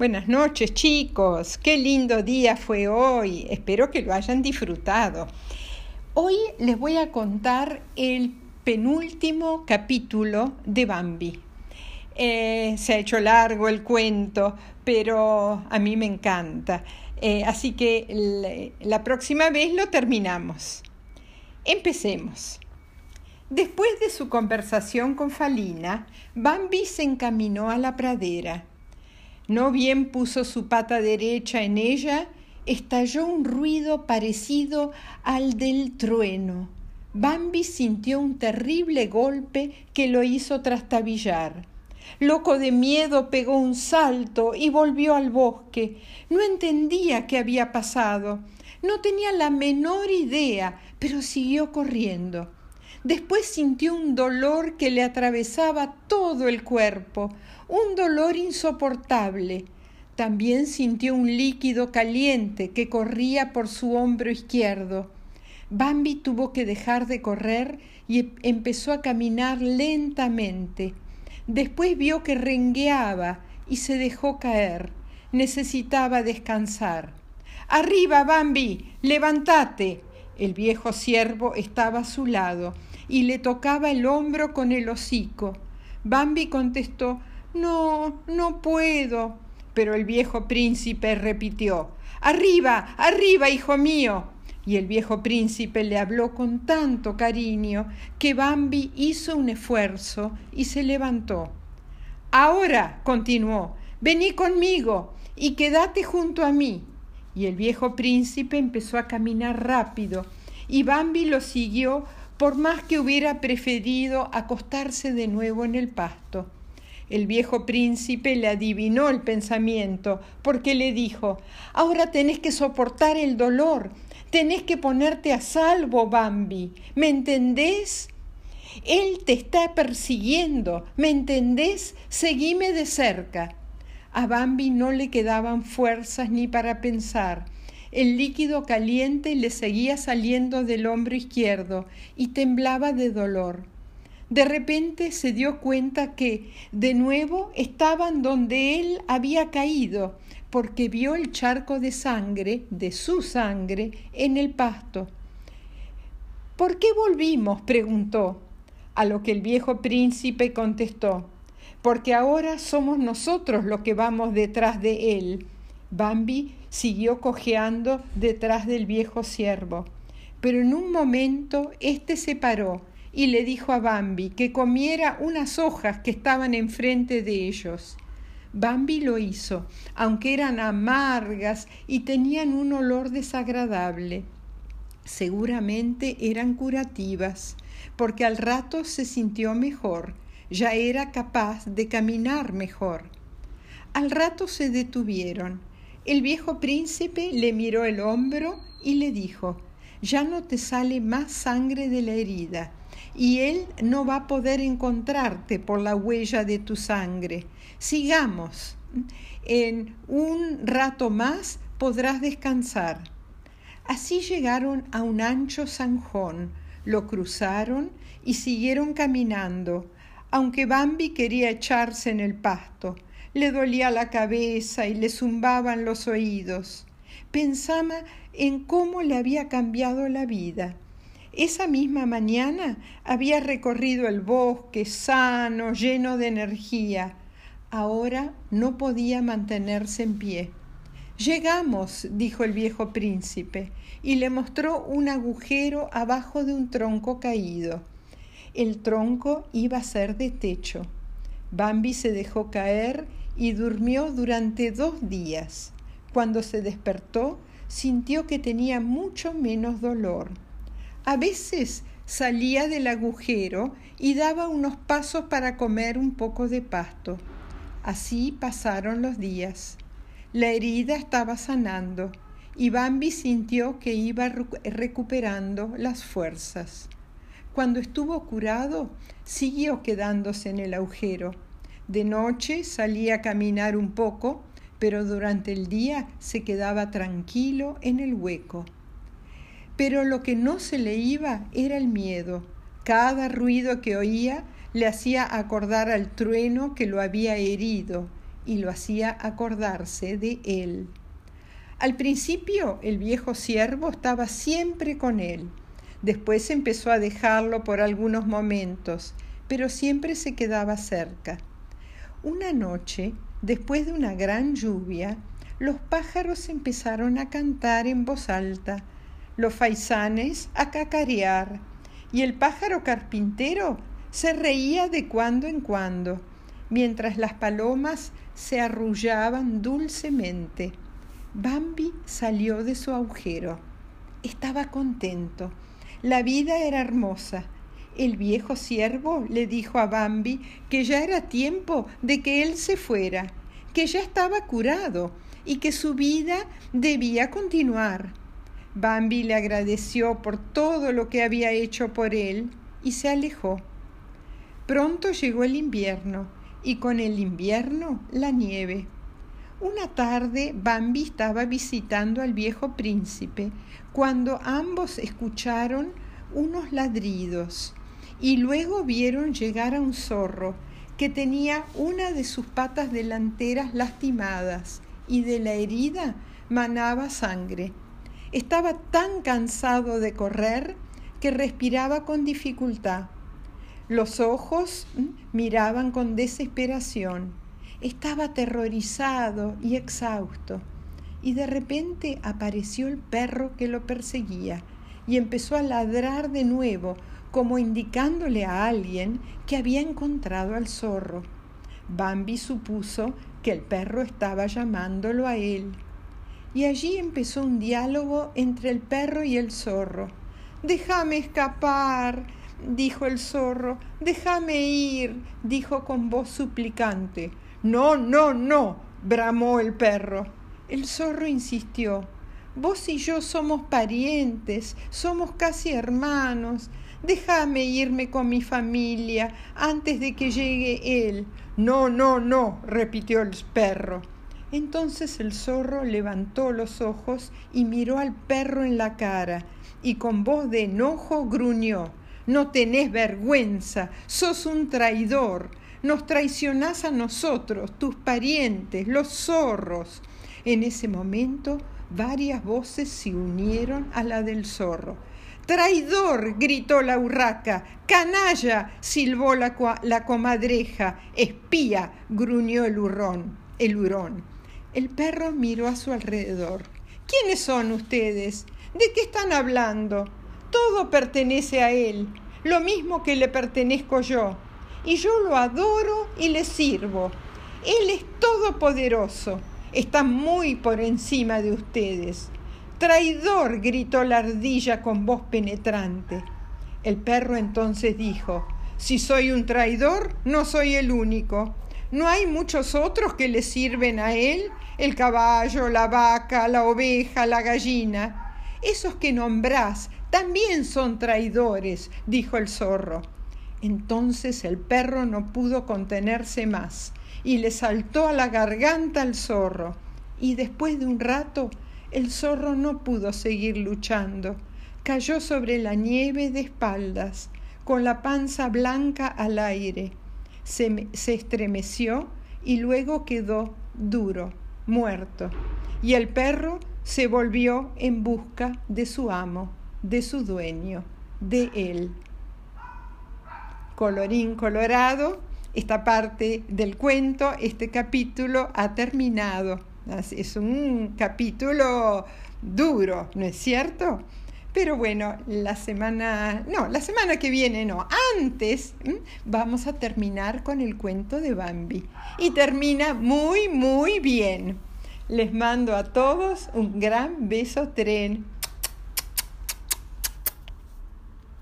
Buenas noches chicos, qué lindo día fue hoy, espero que lo hayan disfrutado. Hoy les voy a contar el penúltimo capítulo de Bambi. Eh, se ha hecho largo el cuento, pero a mí me encanta. Eh, así que la próxima vez lo terminamos. Empecemos. Después de su conversación con Falina, Bambi se encaminó a la pradera no bien puso su pata derecha en ella, estalló un ruido parecido al del trueno. Bambi sintió un terrible golpe que lo hizo trastabillar. Loco de miedo pegó un salto y volvió al bosque. No entendía qué había pasado. No tenía la menor idea, pero siguió corriendo. Después sintió un dolor que le atravesaba todo el cuerpo, un dolor insoportable. También sintió un líquido caliente que corría por su hombro izquierdo. Bambi tuvo que dejar de correr y empezó a caminar lentamente. Después vio que rengueaba y se dejó caer. Necesitaba descansar. Arriba, Bambi, levántate. El viejo ciervo estaba a su lado y le tocaba el hombro con el hocico. Bambi contestó No, no puedo. Pero el viejo príncipe repitió Arriba, arriba, hijo mío. Y el viejo príncipe le habló con tanto cariño que Bambi hizo un esfuerzo y se levantó. Ahora, continuó, vení conmigo y quédate junto a mí. Y el viejo príncipe empezó a caminar rápido y Bambi lo siguió por más que hubiera preferido acostarse de nuevo en el pasto. El viejo príncipe le adivinó el pensamiento, porque le dijo Ahora tenés que soportar el dolor, tenés que ponerte a salvo, Bambi. ¿Me entendés? Él te está persiguiendo, ¿me entendés? Seguime de cerca. A Bambi no le quedaban fuerzas ni para pensar. El líquido caliente le seguía saliendo del hombro izquierdo y temblaba de dolor. De repente se dio cuenta que, de nuevo, estaban donde él había caído, porque vio el charco de sangre, de su sangre, en el pasto. ¿Por qué volvimos? preguntó, a lo que el viejo príncipe contestó, porque ahora somos nosotros los que vamos detrás de él. Bambi siguió cojeando detrás del viejo ciervo. Pero en un momento éste se paró y le dijo a Bambi que comiera unas hojas que estaban enfrente de ellos. Bambi lo hizo, aunque eran amargas y tenían un olor desagradable. Seguramente eran curativas, porque al rato se sintió mejor, ya era capaz de caminar mejor. Al rato se detuvieron el viejo príncipe le miró el hombro y le dijo, ya no te sale más sangre de la herida, y él no va a poder encontrarte por la huella de tu sangre. Sigamos. En un rato más podrás descansar. Así llegaron a un ancho zanjón, lo cruzaron y siguieron caminando, aunque Bambi quería echarse en el pasto le dolía la cabeza y le zumbaban los oídos. Pensaba en cómo le había cambiado la vida. Esa misma mañana había recorrido el bosque sano, lleno de energía. Ahora no podía mantenerse en pie. Llegamos, dijo el viejo príncipe, y le mostró un agujero abajo de un tronco caído. El tronco iba a ser de techo. Bambi se dejó caer y durmió durante dos días. Cuando se despertó, sintió que tenía mucho menos dolor. A veces salía del agujero y daba unos pasos para comer un poco de pasto. Así pasaron los días. La herida estaba sanando y Bambi sintió que iba recuperando las fuerzas. Cuando estuvo curado, siguió quedándose en el agujero de noche salía a caminar un poco, pero durante el día se quedaba tranquilo en el hueco. Pero lo que no se le iba era el miedo. Cada ruido que oía le hacía acordar al trueno que lo había herido y lo hacía acordarse de él. Al principio el viejo siervo estaba siempre con él. Después empezó a dejarlo por algunos momentos, pero siempre se quedaba cerca. Una noche, después de una gran lluvia, los pájaros empezaron a cantar en voz alta, los faisanes a cacarear, y el pájaro carpintero se reía de cuando en cuando, mientras las palomas se arrullaban dulcemente. Bambi salió de su agujero. Estaba contento. La vida era hermosa. El viejo siervo le dijo a Bambi que ya era tiempo de que él se fuera, que ya estaba curado y que su vida debía continuar. Bambi le agradeció por todo lo que había hecho por él y se alejó. Pronto llegó el invierno y con el invierno la nieve. Una tarde Bambi estaba visitando al viejo príncipe cuando ambos escucharon unos ladridos y luego vieron llegar a un zorro que tenía una de sus patas delanteras lastimadas y de la herida manaba sangre. Estaba tan cansado de correr que respiraba con dificultad. Los ojos miraban con desesperación estaba aterrorizado y exhausto, y de repente apareció el perro que lo perseguía y empezó a ladrar de nuevo, como indicándole a alguien que había encontrado al zorro. Bambi supuso que el perro estaba llamándolo a él. Y allí empezó un diálogo entre el perro y el zorro. Déjame escapar, dijo el zorro. Déjame ir, dijo con voz suplicante. No, no, no, bramó el perro. El zorro insistió. Vos y yo somos parientes, somos casi hermanos. Déjame irme con mi familia antes de que llegue él. No, no, no, repitió el perro. Entonces el zorro levantó los ojos y miró al perro en la cara y con voz de enojo gruñó. No tenés vergüenza, sos un traidor nos traicionás a nosotros, tus parientes, los zorros. En ese momento varias voces se unieron a la del zorro. Traidor, gritó la urraca. Canalla, silbó la, la comadreja. Espía, gruñó el hurrón, el hurón. El perro miró a su alrededor. ¿Quiénes son ustedes? ¿De qué están hablando? Todo pertenece a él, lo mismo que le pertenezco yo y yo lo adoro y le sirvo. Él es todopoderoso, está muy por encima de ustedes. Traidor, gritó la ardilla con voz penetrante. El perro entonces dijo, si soy un traidor, no soy el único. ¿No hay muchos otros que le sirven a él? El caballo, la vaca, la oveja, la gallina. Esos que nombrás también son traidores, dijo el zorro. Entonces el perro no pudo contenerse más y le saltó a la garganta al zorro. Y después de un rato el zorro no pudo seguir luchando. Cayó sobre la nieve de espaldas, con la panza blanca al aire. Se, estremeció y luego quedó duro, muerto. Y el perro se volvió en busca de su amo, de su dueño, de él colorín colorado, esta parte del cuento, este capítulo ha terminado. Es un capítulo duro, ¿no es cierto? Pero bueno, la semana, no, la semana que viene no, antes vamos a terminar con el cuento de Bambi. Y termina muy, muy bien. Les mando a todos un gran beso tren.